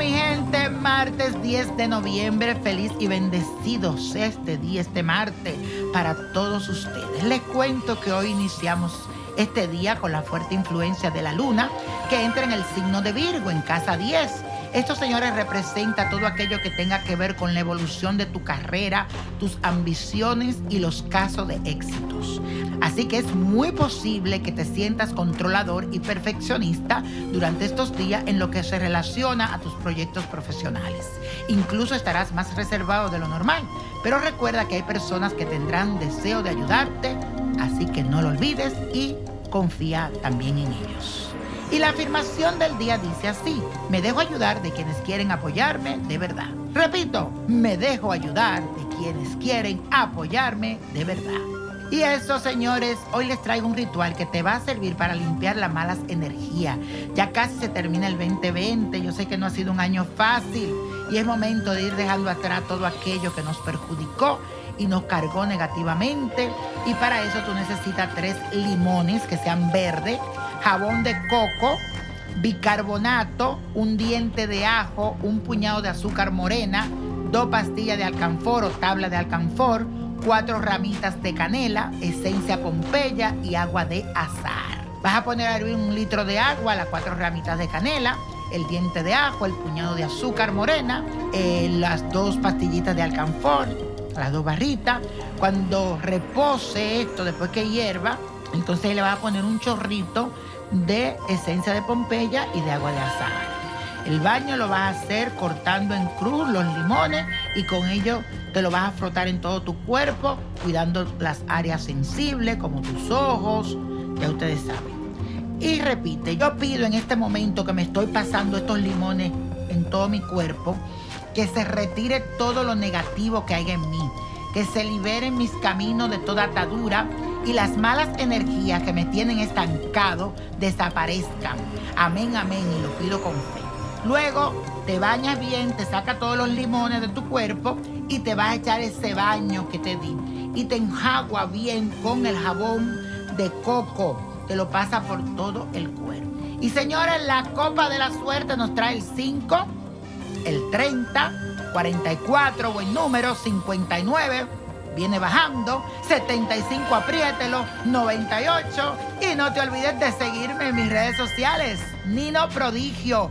este martes 10 de noviembre. Feliz y bendecidos este día, este martes, para todos ustedes. Les cuento que hoy iniciamos este día con la fuerte influencia de la luna que entra en el signo de Virgo, en casa 10 estos señores representa todo aquello que tenga que ver con la evolución de tu carrera, tus ambiciones y los casos de éxitos. Así que es muy posible que te sientas controlador y perfeccionista durante estos días en lo que se relaciona a tus proyectos profesionales. Incluso estarás más reservado de lo normal, pero recuerda que hay personas que tendrán deseo de ayudarte, así que no lo olvides y confía también en ellos. Y la afirmación del día dice así, me dejo ayudar de quienes quieren apoyarme de verdad. Repito, me dejo ayudar de quienes quieren apoyarme de verdad. Y eso, señores, hoy les traigo un ritual que te va a servir para limpiar las malas energías. Ya casi se termina el 2020, yo sé que no ha sido un año fácil y es momento de ir dejando atrás todo aquello que nos perjudicó y nos cargó negativamente. Y para eso tú necesitas tres limones que sean verdes jabón de coco, bicarbonato, un diente de ajo, un puñado de azúcar morena, dos pastillas de alcanfor o tabla de alcanfor, cuatro ramitas de canela, esencia pompeya y agua de azar. Vas a poner a hervir un litro de agua, las cuatro ramitas de canela, el diente de ajo, el puñado de azúcar morena, eh, las dos pastillitas de alcanfor, las dos barritas. Cuando repose esto, después que hierva, entonces le vas a poner un chorrito de esencia de Pompeya y de agua de azahar. El baño lo vas a hacer cortando en cruz los limones y con ello te lo vas a frotar en todo tu cuerpo, cuidando las áreas sensibles como tus ojos, ya ustedes saben. Y repite, yo pido en este momento que me estoy pasando estos limones en todo mi cuerpo, que se retire todo lo negativo que hay en mí, que se liberen mis caminos de toda atadura y las malas energías que me tienen estancado desaparezcan. Amén, amén, y lo pido con fe. Luego te bañas bien, te saca todos los limones de tu cuerpo y te vas a echar ese baño que te di. Y te enjagua bien con el jabón de coco. Te lo pasa por todo el cuerpo. Y señores, la copa de la suerte nos trae el 5, el 30, 44, buen número, 59 viene bajando, 75 apriételo, 98 y no te olvides de seguirme en mis redes sociales, Nino Prodigio.